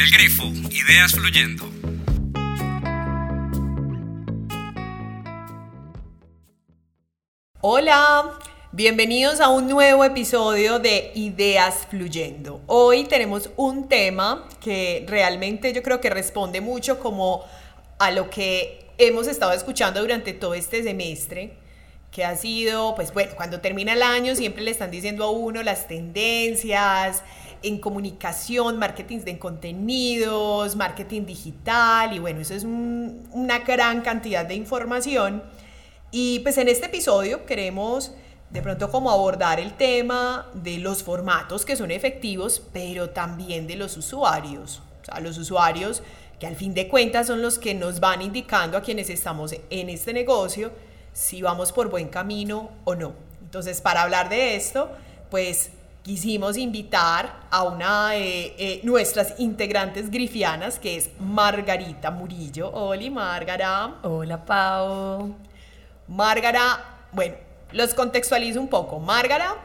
El Grifo, ideas fluyendo. Hola, bienvenidos a un nuevo episodio de Ideas Fluyendo. Hoy tenemos un tema que realmente yo creo que responde mucho como a lo que hemos estado escuchando durante todo este semestre, que ha sido, pues bueno, cuando termina el año siempre le están diciendo a uno las tendencias en comunicación, marketing de contenidos, marketing digital, y bueno, eso es una gran cantidad de información. Y pues en este episodio queremos de pronto como abordar el tema de los formatos que son efectivos, pero también de los usuarios. O sea, los usuarios que al fin de cuentas son los que nos van indicando a quienes estamos en este negocio si vamos por buen camino o no. Entonces, para hablar de esto, pues quisimos invitar a una de eh, nuestras integrantes grifianas, que es Margarita Murillo. Hola, Margara. Hola, Pau. Márgara, bueno, los contextualizo un poco. Márgara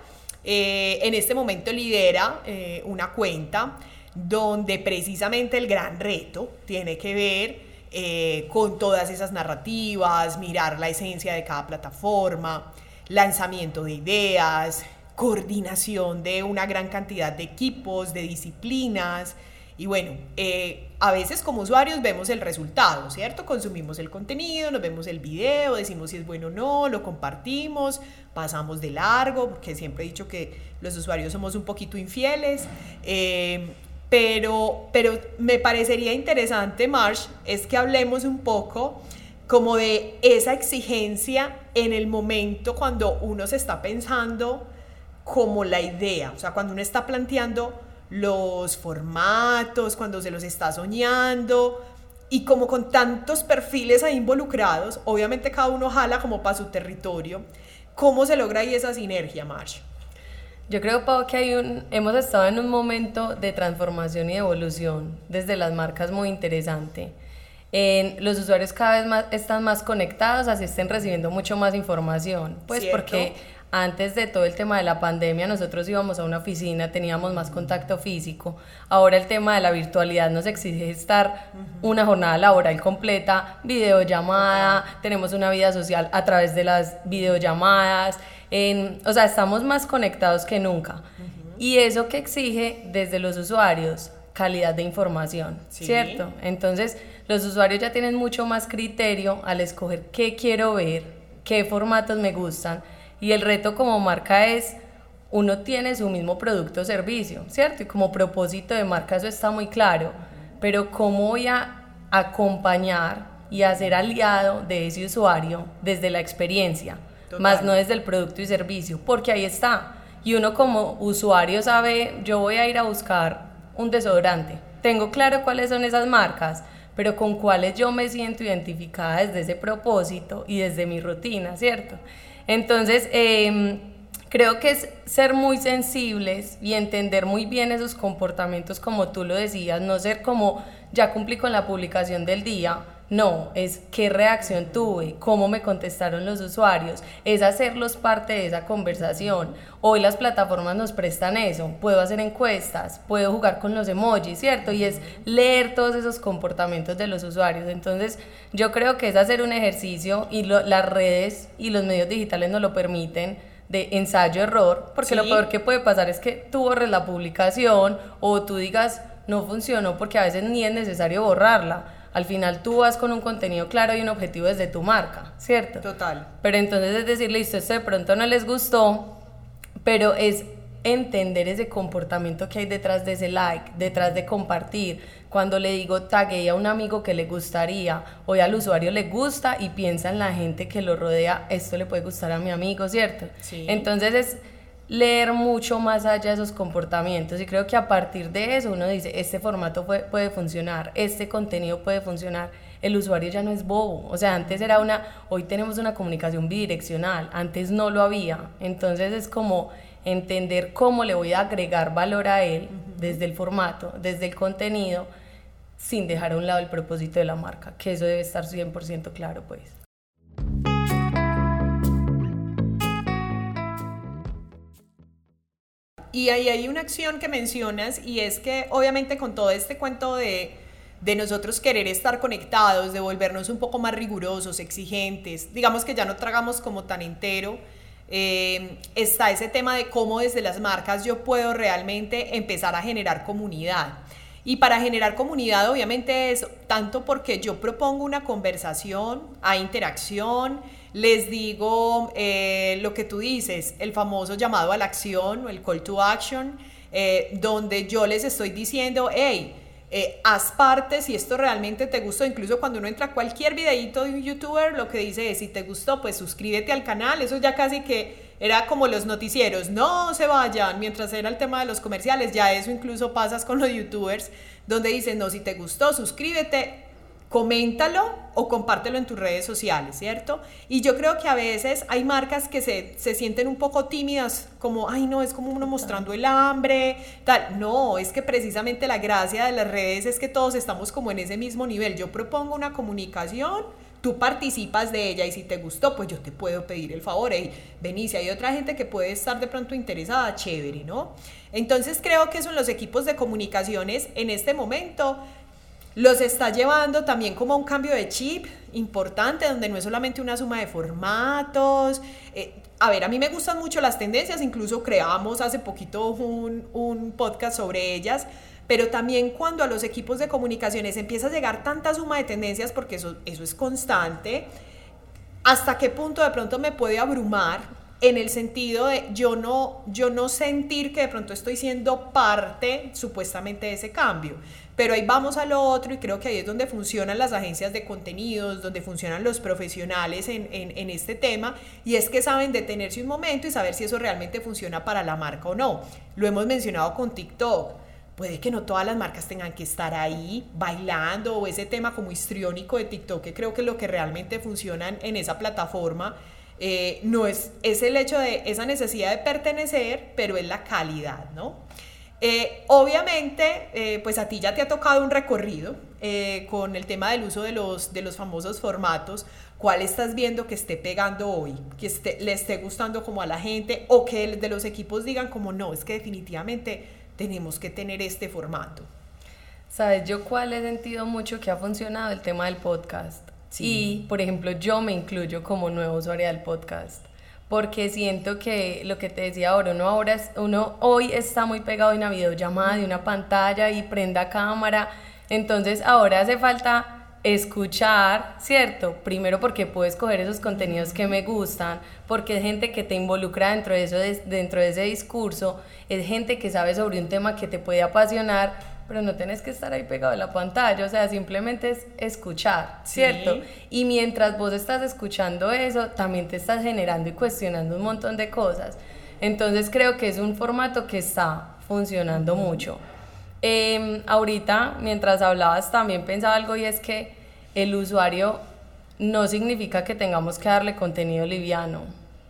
eh, en este momento lidera eh, una cuenta donde precisamente el gran reto tiene que ver eh, con todas esas narrativas, mirar la esencia de cada plataforma, lanzamiento de ideas, coordinación de una gran cantidad de equipos, de disciplinas, y bueno, eh, a veces como usuarios vemos el resultado, ¿cierto? Consumimos el contenido, nos vemos el video, decimos si es bueno o no, lo compartimos, pasamos de largo, porque siempre he dicho que los usuarios somos un poquito infieles. Eh, pero, pero me parecería interesante, Marsh, es que hablemos un poco como de esa exigencia en el momento cuando uno se está pensando como la idea, o sea, cuando uno está planteando los formatos, cuando se los está soñando y como con tantos perfiles ahí involucrados, obviamente cada uno jala como para su territorio. ¿Cómo se logra ahí esa sinergia, Marsh? Yo creo, Pau, que hay un, hemos estado en un momento de transformación y de evolución desde las marcas muy interesante. En, los usuarios cada vez más están más conectados, así estén recibiendo mucho más información. Pues porque antes de todo el tema de la pandemia, nosotros íbamos a una oficina, teníamos más contacto físico. Ahora el tema de la virtualidad nos exige estar una jornada laboral completa, videollamada, tenemos una vida social a través de las videollamadas. En, o sea, estamos más conectados que nunca. Y eso que exige desde los usuarios, calidad de información, ¿cierto? Entonces, los usuarios ya tienen mucho más criterio al escoger qué quiero ver, qué formatos me gustan y el reto como marca es, uno tiene su mismo producto o servicio, ¿cierto? Y como propósito de marca eso está muy claro, pero ¿cómo voy a acompañar y a ser aliado de ese usuario desde la experiencia, más no desde el producto y servicio? Porque ahí está. Y uno como usuario sabe, yo voy a ir a buscar un desodorante. Tengo claro cuáles son esas marcas, pero con cuáles yo me siento identificada desde ese propósito y desde mi rutina, ¿cierto? Entonces, em, creo que es ser muy sensibles y entender muy bien esos comportamientos como tú lo decías, no ser como ya cumplí con la publicación del día, no, es qué reacción tuve, cómo me contestaron los usuarios, es hacerlos parte de esa conversación. Hoy las plataformas nos prestan eso, puedo hacer encuestas, puedo jugar con los emojis, ¿cierto? Y es leer todos esos comportamientos de los usuarios. Entonces, yo creo que es hacer un ejercicio y las redes y los medios digitales nos lo permiten de ensayo-error, porque lo peor que puede pasar es que tú borres la publicación o tú digas no funcionó porque a veces ni es necesario borrarla al final tú vas con un contenido claro y un objetivo desde tu marca, ¿cierto? Total. Pero entonces es decir, listo, esto de pronto no les gustó, pero es entender ese comportamiento que hay detrás de ese like, detrás de compartir. Cuando le digo tagué a un amigo que le gustaría, hoy al usuario le gusta y piensa en la gente que lo rodea, esto le puede gustar a mi amigo, ¿cierto? Sí. Entonces es leer mucho más allá de esos comportamientos. Y creo que a partir de eso uno dice, este formato puede, puede, funcionar, este contenido puede funcionar, el usuario ya no es bobo, o sea, antes era una, hoy tenemos una comunicación bidireccional, antes no lo había, entonces es como entender cómo le voy a agregar valor a él desde el formato, desde el contenido, sin dejar a un lado el propósito de la marca, que eso debe estar 100% claro pues. Y ahí hay una acción que mencionas y es que obviamente con todo este cuento de, de nosotros querer estar conectados, de volvernos un poco más rigurosos, exigentes, digamos que ya no tragamos como tan entero, eh, está ese tema de cómo desde las marcas yo puedo realmente empezar a generar comunidad. Y para generar comunidad obviamente es tanto porque yo propongo una conversación, hay interacción, les digo eh, lo que tú dices, el famoso llamado a la acción o el call to action, eh, donde yo les estoy diciendo, hey, eh, haz parte si esto realmente te gustó. Incluso cuando uno entra a cualquier videito de un youtuber, lo que dice es, si te gustó, pues suscríbete al canal. Eso ya casi que era como los noticieros, no se vayan, mientras era el tema de los comerciales, ya eso incluso pasas con los youtubers, donde dicen, no, si te gustó, suscríbete, coméntalo o compártelo en tus redes sociales, ¿cierto? Y yo creo que a veces hay marcas que se, se, sienten un poco tímidas, como, ay, no, es como uno mostrando el hambre, tal. No, es que precisamente la gracia de las redes es que todos estamos como en ese mismo nivel. Yo propongo una comunicación tú participas de ella y si te gustó, pues yo te puedo pedir el favor. y vení, si hay otra gente que puede estar de pronto interesada, chévere, ¿no? Entonces creo que son los equipos de comunicaciones en este momento los está llevando también como a un cambio de chip importante, donde no es solamente una suma de formatos. Eh, a ver, a mí me gustan mucho las tendencias, incluso creamos hace poquito un podcast sobre ellas, pero también cuando a los equipos de comunicaciones empieza a llegar tanta suma de tendencias, porque eso, eso es constante, hasta qué punto de pronto me puede abrumar en el sentido de yo no, yo no sentir que de pronto estoy siendo parte supuestamente de ese cambio. Pero ahí vamos a lo otro y creo que ahí es donde funcionan las agencias de contenidos, donde funcionan los profesionales en, en, en, este tema, y es que saben detenerse un momento y saber si eso realmente funciona para la marca o no. Lo hemos mencionado con TikTok puede que no todas las marcas tengan que estar ahí bailando o ese tema como histriónico de TikTok, que creo que lo que realmente funciona en esa plataforma eh, no es, es el hecho de esa necesidad de pertenecer, pero es la calidad, ¿no? Eh, obviamente, eh, pues a ti ya te ha tocado un recorrido con el tema del uso de los, de los famosos formatos. ¿Cuál estás viendo que esté pegando hoy? Que le esté gustando como a la gente o que de los equipos digan como no, es que definitivamente tenemos que tener este formato. ¿Sabes yo cuál he sentido mucho que ha funcionado el tema del podcast? Sí. Y, por ejemplo, yo me incluyo como nuevo usuario del podcast. Porque siento que lo que te decía ahora, uno, ahora uno hoy está muy pegado en una videollamada, de una pantalla y prenda cámara. Entonces ahora hace falta escuchar, ¿cierto? Primero porque puedo escoger esos contenidos que me gustan, porque es gente que te involucra dentro de, eso, dentro de ese discurso, es gente que sabe sobre un tema que te puede apasionar, pero no tienes que estar ahí pegado a la pantalla, o sea, simplemente es escuchar, ¿cierto? Y mientras vos estás escuchando eso, también te estás generando y cuestionando un montón de cosas. Entonces creo que es un formato que está funcionando mucho. Eh, ahorita, mientras hablabas, también pensaba algo y es que el usuario no significa que tengamos que darle contenido liviano.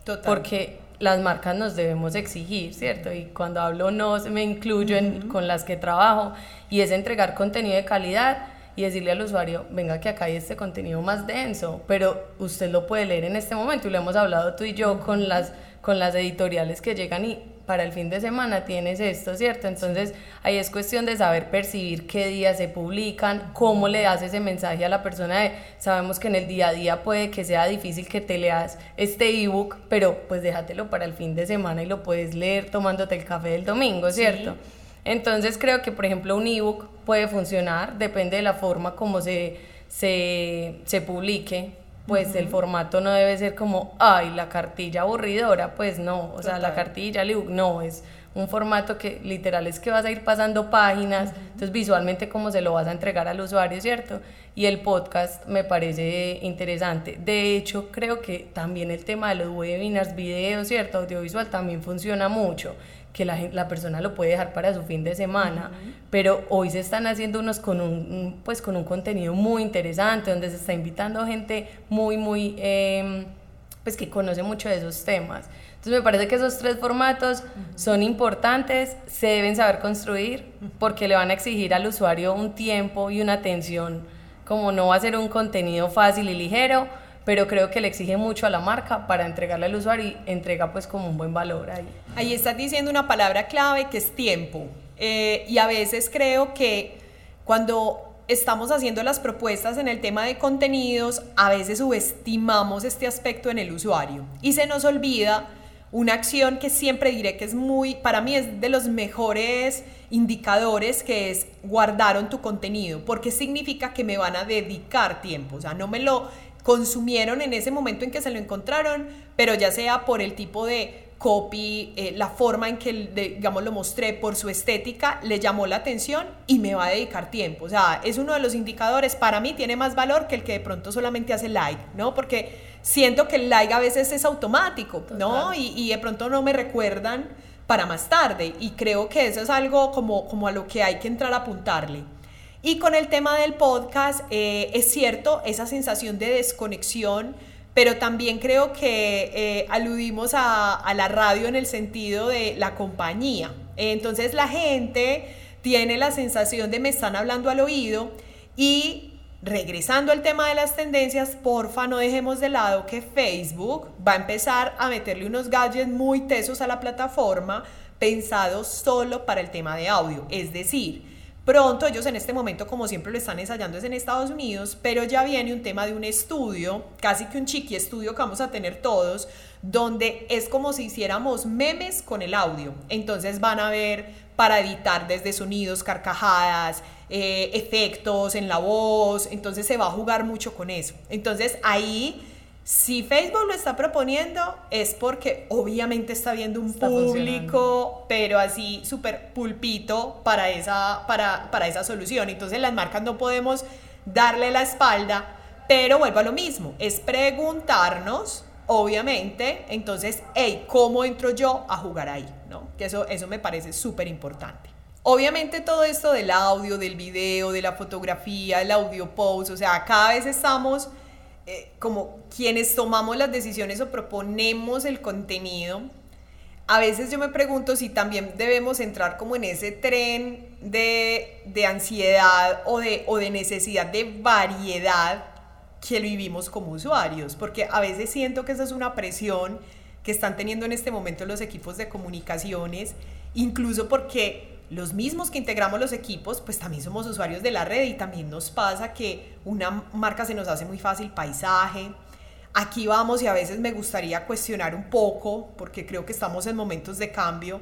Total. Porque las marcas nos debemos exigir, ¿cierto? Y cuando hablo nos, me incluyo en, con las que trabajo y es entregar contenido de calidad y decirle al usuario, venga que acá hay este contenido más denso, pero usted lo puede leer en este momento y lo hemos hablado tú y yo con las, con las editoriales que llegan y para el fin de semana tienes esto, ¿cierto? Entonces ahí es cuestión de saber percibir qué días se publican, cómo le das ese mensaje a la persona de, sabemos que en el día a día puede que sea difícil que te leas este ebook, pero pues déjatelo para el fin de semana y lo puedes leer tomándote el café del domingo, ¿cierto? Entonces creo que por ejemplo un ebook puede funcionar, depende de la forma como se, se, se publique, pues el formato no debe ser como, ay, la cartilla aburridora, pues no, o sea, la cartilla, no, es un formato que literal es que vas a ir pasando páginas, entonces visualmente cómo se lo vas a entregar al usuario, ¿cierto? Y el podcast me parece interesante. De hecho, creo que también el tema de los webinars, videos, ¿cierto? Audiovisual también funciona mucho que la, la, persona lo puede dejar para su fin de semana, pero hoy se están haciendo unos con un, pues, con un contenido muy interesante, donde se está invitando gente muy, muy, eh, pues que conoce mucho de esos temas. Entonces me parece que esos tres formatos son importantes, se deben saber construir, porque le van a exigir al usuario un tiempo y una atención, como no va a ser un contenido fácil y ligero, pero creo que le exige mucho a la marca para entregarle al usuario y entrega pues como un buen valor ahí. Ahí estás diciendo una palabra clave que es tiempo. Eh, y a veces creo que cuando estamos haciendo las propuestas en el tema de contenidos, a veces subestimamos este aspecto en el usuario y se nos olvida una acción que siempre diré que es muy, para mí es de los mejores indicadores, que es guardaron tu contenido, porque significa que me van a dedicar tiempo, o sea, no me lo consumieron en ese momento en que se lo encontraron, pero ya sea por el tipo de copy, eh, la forma en que, digamos, lo mostré por su estética, le llamó la atención y me va a dedicar tiempo. O sea, es uno de los indicadores, para mí tiene más valor que el que de pronto solamente hace like, ¿no? Porque siento que el like a veces es automático, ¿no? Y, y, de pronto no me recuerdan para más tarde. Y creo que eso es algo como, como a lo que hay que entrar a apuntarle. Y con el tema del podcast, eh, es cierto, esa sensación de desconexión pero también creo que eh, aludimos a, la radio en el sentido de la compañía. Entonces la gente tiene la sensación de me están hablando al oído y regresando al tema de las tendencias, porfa no dejemos de lado que Facebook va a empezar a meterle unos gadgets muy tesos a la plataforma pensados solo para el tema de audio. Es decir, Pronto ellos en este momento, como siempre lo están ensayando, es en Estados Unidos, pero ya viene un tema de un estudio, casi que un chiqui estudio que vamos a tener todos, donde es como si hiciéramos memes con el audio. Entonces van a ver para editar desde sonidos, carcajadas, eh, efectos en la voz, entonces se va a jugar mucho con eso. Entonces ahí si Facebook lo está proponiendo es porque obviamente está viendo un público, pero así súper pulpito para esa, para, para esa solución. Entonces las marcas no podemos darle la espalda, pero vuelvo a lo mismo, es preguntarnos, obviamente, entonces, hey, ¿cómo entro yo a jugar ahí? ¿No? Que eso, eso me parece súper importante. Obviamente todo esto del audio, del video, de la fotografía, el audio post, o sea, cada vez estamos eh, como quienes tomamos las decisiones o proponemos el contenido, a veces yo me pregunto si también debemos entrar como en ese tren de, de ansiedad o de, o de necesidad de variedad que vivimos como usuarios, porque a veces siento que esa es una presión que están teniendo en este momento los equipos de comunicaciones, incluso porque los mismos que integramos los equipos, pues también somos usuarios de la red y también nos pasa que una marca se nos hace muy fácil paisaje. Aquí vamos y a veces me gustaría cuestionar un poco, porque creo que estamos en momentos de cambio,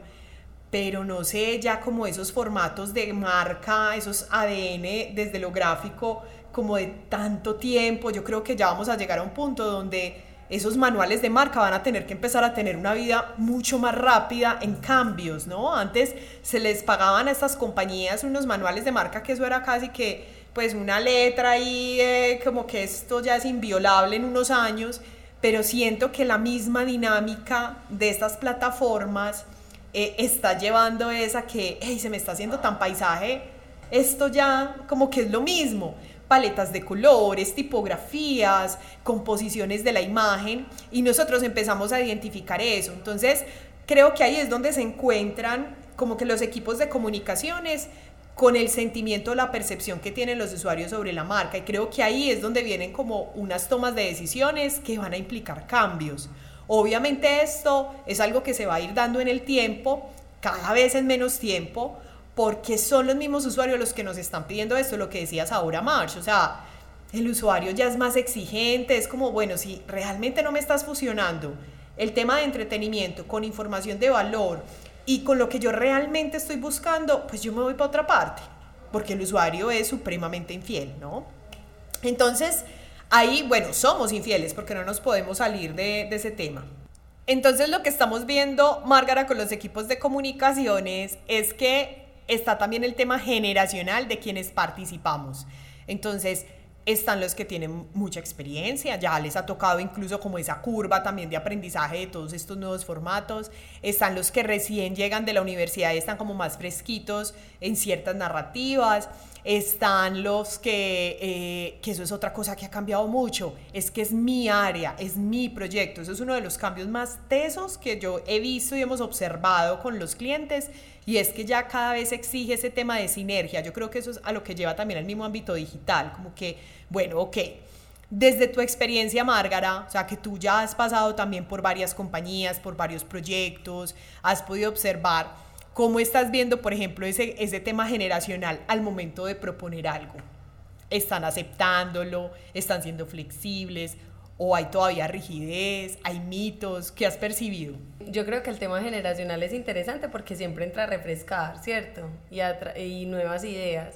pero no sé ya como esos formatos de marca, esos ADN desde lo gráfico, como de tanto tiempo, yo creo que ya vamos a llegar a un punto donde esos manuales de marca van a tener que empezar a tener una vida mucho más rápida en cambios, ¿no? Antes se les pagaban a estas compañías unos manuales de marca que eso era casi que pues una letra ahí eh, como que esto ya es inviolable en unos años, pero siento que la misma dinámica de estas plataformas eh, está llevando esa que, hey, se me está haciendo tan paisaje, esto ya como que es lo mismo paletas de colores, tipografías, composiciones de la imagen y nosotros empezamos a identificar eso. Entonces, creo que ahí es donde se encuentran como que los equipos de comunicaciones con el sentimiento, la percepción que tienen los usuarios sobre la marca. Y creo que ahí es donde vienen como unas tomas de decisiones que van a implicar cambios. Obviamente esto es algo que se va a ir dando en el tiempo, cada vez en menos tiempo, porque son los mismos usuarios los que nos están pidiendo esto, lo que decías ahora, March. O sea, el usuario ya es más exigente, es como, bueno, si realmente no me estás fusionando el tema de entretenimiento con información de valor y con lo que yo realmente estoy buscando, pues yo me voy para otra parte, porque el usuario es supremamente infiel, ¿no? Entonces, ahí, bueno, somos infieles porque no nos podemos salir de, de ese tema. Entonces, lo que estamos viendo, Márgara, con los equipos de comunicaciones es que está también el tema generacional de quienes participamos. Entonces, están los que tienen mucha experiencia, ya les ha tocado incluso como esa curva también de aprendizaje de todos estos nuevos formatos, están los que recién llegan de la universidad y están como más fresquitos en ciertas narrativas, están los que, eh, que eso es otra cosa que ha cambiado mucho, es que es mi área, es mi proyecto, eso es uno de los cambios más tesos que yo he visto y hemos observado con los clientes y es que ya cada vez exige ese tema de sinergia. Yo creo que eso es a lo que lleva también al mismo ámbito digital, como que, bueno, ok, Desde tu experiencia, Márgara, o sea, que tú ya has pasado también por varias compañías, por varios proyectos, has podido observar cómo estás viendo, por ejemplo, ese, ese tema generacional al momento de proponer algo. ¿Están aceptándolo? ¿Están siendo flexibles? ¿O hay todavía rigidez? ¿Hay mitos? ¿Qué has percibido? Yo creo que el tema generacional es interesante porque siempre entra a refrescar, ¿cierto? Y, y nuevas ideas.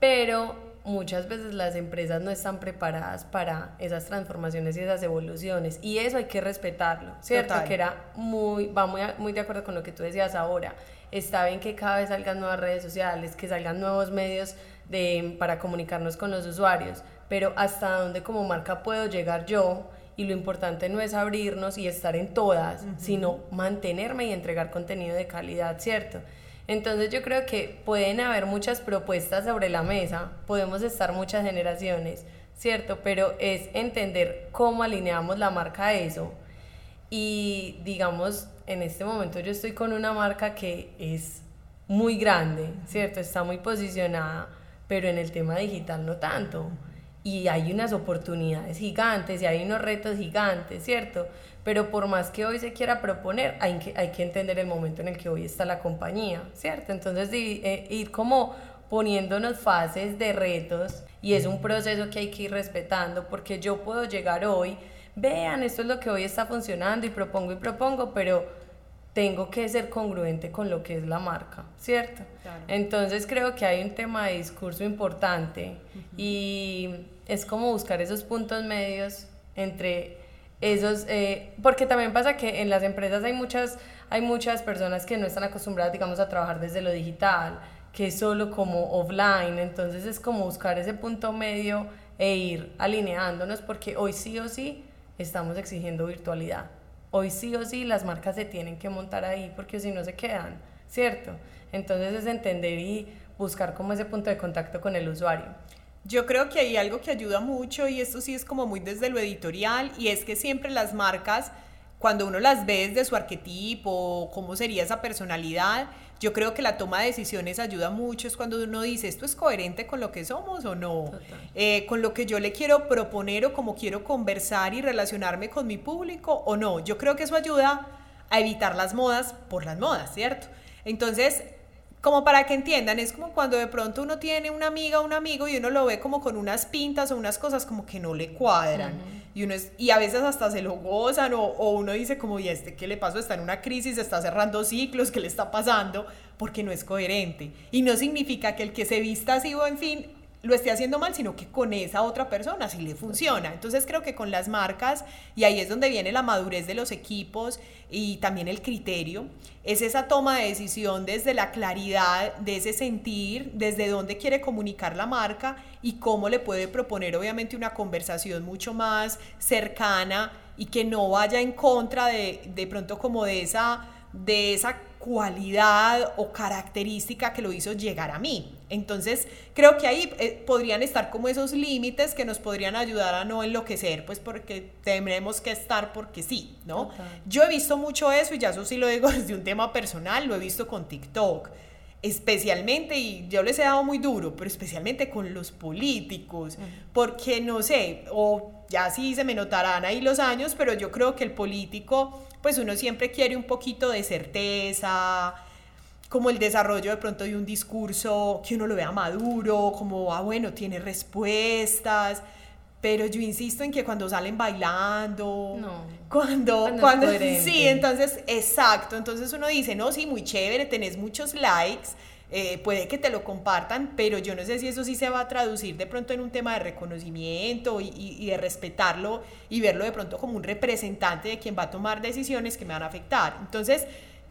Pero muchas veces las empresas no están preparadas para esas transformaciones y esas evoluciones y eso hay que respetarlo, ¿cierto? Que era muy, va muy, muy de acuerdo con lo que tú decías ahora. Está bien que cada vez salgan nuevas redes sociales, que salgan nuevos medios de, para comunicarnos con los usuarios, pero hasta dónde como marca puedo llegar yo y lo importante no es abrirnos y estar en todas, sino mantenerme y entregar contenido de calidad, ¿cierto? Entonces yo creo que pueden haber muchas propuestas sobre la mesa, podemos estar muchas generaciones, ¿cierto? Pero es entender cómo alineamos la marca a eso. Y digamos, en este momento yo estoy con una marca que es muy grande, ¿cierto? Está muy posicionada, pero en el tema digital no tanto. Y hay unas oportunidades gigantes y hay unos retos gigantes, ¿cierto? pero por más que hoy se quiera proponer, hay que, hay que entender el momento en el que hoy está la compañía, ¿cierto? Entonces, eh, ir como poniéndonos fases de retos y es un proceso que hay que ir respetando porque yo puedo llegar hoy, vean, esto es lo que hoy está funcionando y propongo y propongo, pero tengo que ser congruente con lo que es la marca, ¿cierto? Entonces creo que hay un tema de discurso importante y es como buscar esos puntos medios entre esos, eh, porque también pasa que en las empresas hay muchas, hay muchas personas que no están acostumbradas, digamos, a trabajar desde lo digital, que es solo como offline, entonces es como buscar ese punto medio e ir alineándonos, porque hoy sí o sí estamos exigiendo virtualidad. Hoy sí o sí las marcas se tienen que montar ahí, porque si no se quedan, ¿cierto? Entonces es entender y buscar como ese punto de contacto con el usuario. Yo creo que hay algo que ayuda mucho y esto sí es como muy desde lo editorial y es que siempre las marcas, cuando uno las ve desde su arquetipo, cómo sería esa personalidad, yo creo que la toma de decisiones ayuda mucho, es cuando uno dice, ¿esto es coherente con lo que somos o no? Eh, con lo que yo le quiero proponer o cómo quiero conversar y relacionarme con mi público o no. Yo creo que eso ayuda a evitar las modas por las modas, ¿cierto? Entonces, como para que entiendan, es como cuando de pronto uno tiene una amiga o un amigo y uno lo ve como con unas pintas o unas cosas como que no le cuadran. y, uno es, y a veces hasta se lo gozan o, o, uno dice como, ¿y este qué le pasó? Está en una crisis, está cerrando ciclos, ¿qué le está pasando? Porque no es coherente. Y no significa que el que se vista así o en fin lo esté haciendo mal, sino que con esa otra persona sí le funciona. Entonces creo que con las marcas, y ahí es donde viene la madurez de los equipos y también el criterio, es esa toma de decisión desde la claridad de ese sentir, desde dónde quiere comunicar la marca y cómo le puede proponer obviamente una conversación mucho más cercana y que no vaya en contra de, de pronto como de esa, de esa cualidad o característica que lo hizo llegar a mí. Entonces, creo que ahí eh, podrían estar como esos límites que nos podrían ayudar a no enloquecer, pues porque tenemos que estar porque sí, ¿no? Yo he visto mucho eso y ya eso sí lo digo desde un tema personal, lo he visto con TikTok especialmente, y yo les he dado muy duro, pero especialmente con los políticos, porque no sé, o ya sí se me notarán ahí los años, pero yo creo que el político, pues uno siempre quiere un poquito de certeza, como el desarrollo de pronto de un discurso que uno lo vea maduro, como, ah, bueno, tiene respuestas, pero yo insisto en que cuando salen bailando, cuando, cuando, sí, entonces, exacto, entonces uno dice, no, sí, muy chévere, tenés muchos likes, eh, puede que te lo compartan, pero yo no sé si eso sí se va a traducir de pronto en un tema de reconocimiento y, y, de respetarlo y verlo de pronto como un representante de quien va a tomar decisiones que me van a afectar. Entonces,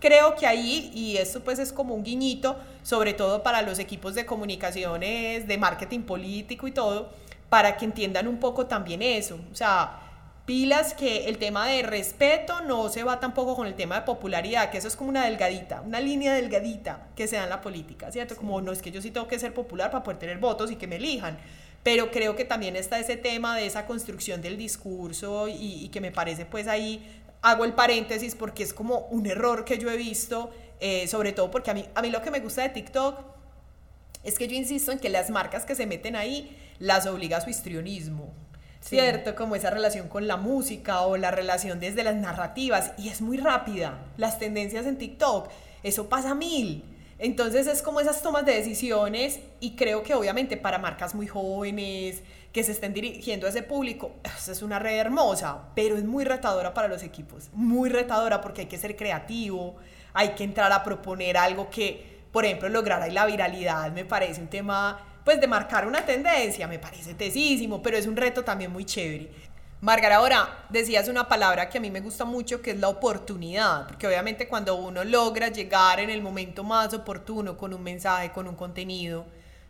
creo que ahí, y esto pues es como un guiñito, sobre todo para los equipos de comunicaciones, de marketing político y todo, para que entiendan un poco también eso. O sea, pilas que el tema de respeto no se va tampoco con el tema de popularidad, que eso es como una delgadita, una línea delgadita que se da en la política, ¿cierto? Como no es que yo sí tengo que ser popular para poder tener votos y que me elijan, pero creo que también está ese tema de esa construcción del discurso y, que me parece pues ahí hago el paréntesis porque es como un error que yo he visto, eh, sobre todo porque a mí, a mí lo que me gusta de TikTok es que yo insisto en que las marcas que se meten ahí las obliga a su histrionismo. ¿cierto? Como esa relación con la música o la relación desde las narrativas. Y es muy rápida. Las tendencias en TikTok, eso pasa mil. Entonces es como esas tomas de decisiones y creo que obviamente para marcas muy jóvenes que se estén dirigiendo a ese público, es una red hermosa, pero es muy retadora para los equipos, muy retadora porque hay que ser creativo, hay que entrar a proponer algo que, por ejemplo, lograr ahí la viralidad me parece un tema pues de marcar una tendencia, me parece tesísimo, pero es un reto también muy chévere. Margarita, ahora decías una palabra que a mí me gusta mucho, que es la oportunidad, porque obviamente cuando uno logra llegar en el momento más oportuno con un mensaje, con un contenido,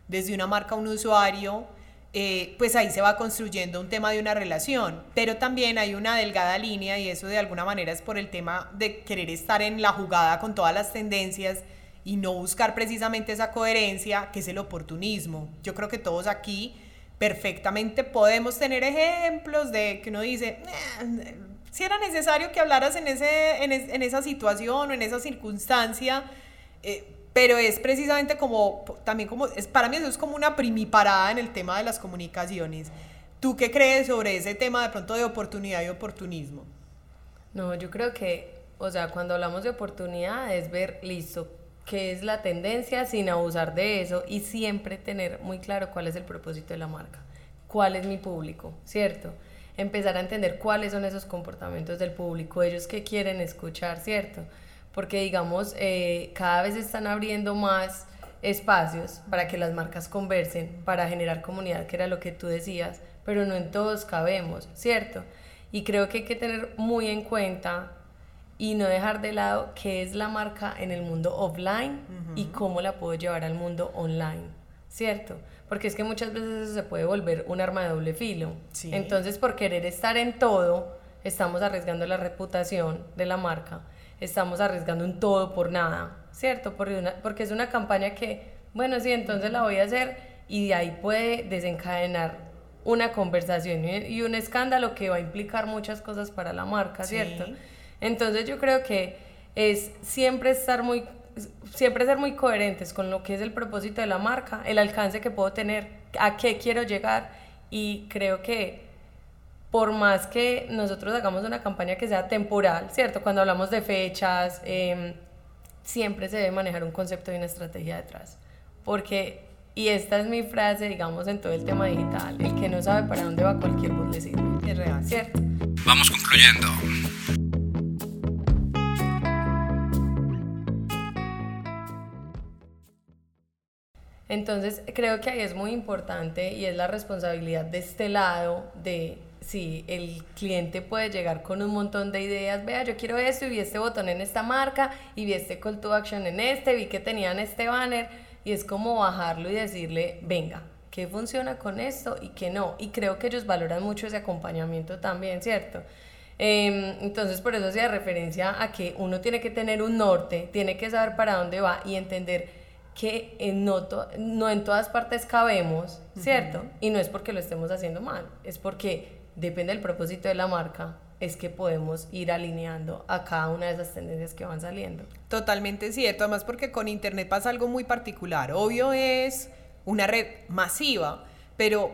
desde una marca a un usuario, eh, pues ahí se va construyendo un tema de una relación, pero también hay una delgada línea y eso de alguna manera es por el tema de querer estar en la jugada con todas las tendencias y no buscar precisamente esa coherencia que es el oportunismo. Yo creo que todos aquí perfectamente podemos tener ejemplos de que uno dice, si era necesario que hablaras en, ese, en, esa situación o en esa circunstancia, eh, pero es precisamente como, también como, es, para mí eso es como una primiparada en el tema de las comunicaciones. ¿Tú qué crees sobre ese tema de pronto de oportunidad y oportunismo? No, yo creo que, o sea, cuando hablamos de oportunidad es ver, listo, qué es la tendencia sin abusar de eso y siempre tener muy claro cuál es el propósito de la marca, cuál es mi público, ¿cierto? Empezar a entender cuáles son esos comportamientos del público, ellos que quieren escuchar, ¿cierto? Porque digamos, eh, cada vez están abriendo más espacios para que las marcas conversen, para generar comunidad, que era lo que tú decías, pero no en todos cabemos, ¿cierto? Y creo que hay que tener muy en cuenta y no dejar de lado qué es la marca en el mundo offline y cómo la puedo llevar al mundo online, ¿cierto? Porque es que muchas veces eso se puede volver un arma de doble filo. Entonces, por querer estar en todo, estamos arriesgando la reputación de la marca, estamos arriesgando un todo por nada, ¿cierto? Porque, una, porque es una campaña que, bueno, sí, entonces la voy a hacer y de ahí puede desencadenar una conversación y, un escándalo que va a implicar muchas cosas para la marca, ¿cierto? Entonces yo creo que es siempre estar muy siempre ser muy coherentes con lo que es el propósito de la marca, el alcance que puedo tener, a qué quiero llegar y creo que por más que nosotros hagamos una campaña que sea temporal, ¿cierto? Cuando hablamos de fechas, em, siempre se debe manejar un concepto y una estrategia detrás. Porque, y esta es mi frase, digamos, en todo el tema digital, el que no sabe para dónde va cualquier bus le sirve. Es real, ¿cierto? Vamos concluyendo. Entonces creo que ahí es muy importante y es la responsabilidad de este lado de si el cliente puede llegar con un montón de ideas, vea, yo quiero esto y vi este botón en esta marca y vi este call to action en este, vi que tenían este banner y es como bajarlo y decirle, venga, ¿qué funciona con esto y qué no? Y creo que ellos valoran mucho ese acompañamiento también, ¿cierto? Em, entonces por eso hacía referencia a que uno tiene que tener un norte, tiene que saber para dónde va y entender que en no, no, en todas partes cabemos, ¿cierto? Y no es porque lo estemos haciendo mal, es porque depende del propósito de la marca, es que podemos ir alineando a cada una de esas tendencias que van saliendo. Totalmente cierto, además porque con Internet pasa algo muy particular. Obvio es una red masiva, pero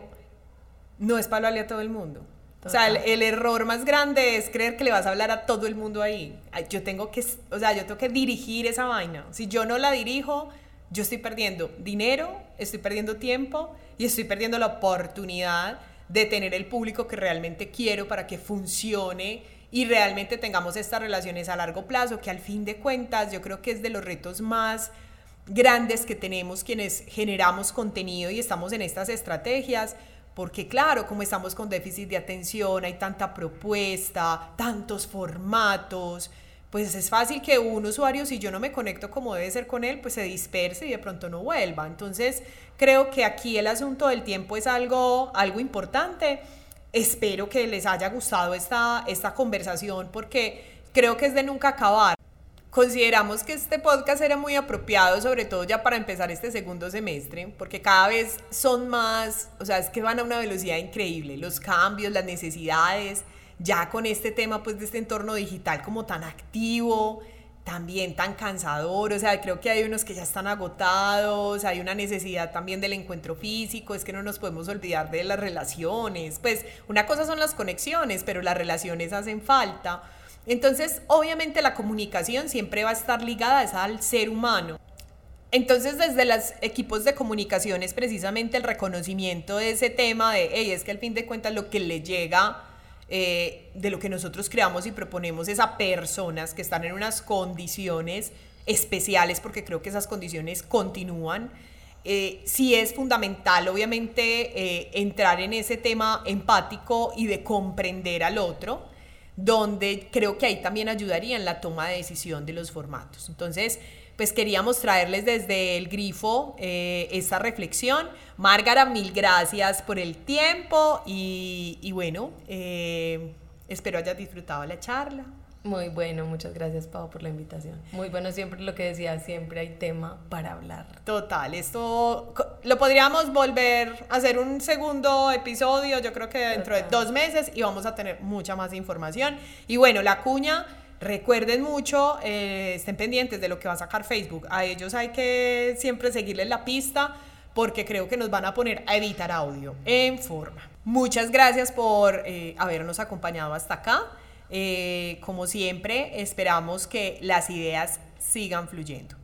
no es para hablarle a todo el mundo. O sea, el, el, error más grande es creer que le vas a hablar a todo el mundo ahí. Yo tengo que, o sea, yo tengo que dirigir esa vaina. Si yo no la dirijo, yo estoy perdiendo dinero, estoy perdiendo tiempo y estoy perdiendo la oportunidad de tener el público que realmente quiero para que funcione y realmente tengamos estas relaciones a largo plazo, que al fin de cuentas yo creo que es de los retos más grandes que tenemos quienes generamos contenido y estamos en estas estrategias, porque claro, como estamos con déficit de atención, hay tanta propuesta, tantos formatos, pues es fácil que un usuario, si yo no me conecto como debe ser con él, pues se disperse y de pronto no vuelva. Entonces, creo que aquí el asunto del tiempo es algo, algo importante. Espero que les haya gustado esta, esta conversación porque creo que es de nunca acabar. Consideramos que este podcast era muy apropiado, sobre todo ya para empezar este segundo semestre, porque cada vez son más, o sea, es que van a una velocidad increíble, los cambios, las necesidades, ya con este tema pues de este entorno digital como tan activo, también tan cansador, o sea, creo que hay unos que ya están agotados, hay una necesidad también del encuentro físico, es que no nos podemos olvidar de las relaciones, pues una cosa son las conexiones, pero las relaciones hacen falta. Entonces, obviamente la comunicación siempre va a estar ligada al ser humano. Entonces, desde los equipos de comunicación es precisamente el reconocimiento de ese tema de, hey, es que al fin de cuentas lo que le llega eh, de lo que nosotros creamos y proponemos es a personas que están en unas condiciones especiales, porque creo que esas condiciones continúan. Eh, sí es fundamental, obviamente, eh, entrar en ese tema empático y de comprender al otro, donde creo que ahí también ayudaría en la toma de decisión de los formatos. Entonces, pues queríamos traerles desde el grifo eh, esta reflexión. Márgara, mil gracias por el tiempo y, bueno, eh, espero hayas disfrutado la charla. Muy bueno, muchas gracias Pau por la invitación. Muy bueno siempre lo que decía, siempre hay tema para hablar. Total, esto lo podríamos volver a hacer un segundo episodio, yo creo que dentro de dos meses y vamos a tener mucha más información. Y bueno, la cuña Recuerden mucho, eh, estén pendientes de lo que va a sacar Facebook. A ellos hay que siempre seguirles la pista porque creo que nos van a poner a editar audio en forma. Muchas gracias por eh, habernos acompañado hasta acá. Eh, como siempre, esperamos que las ideas sigan fluyendo.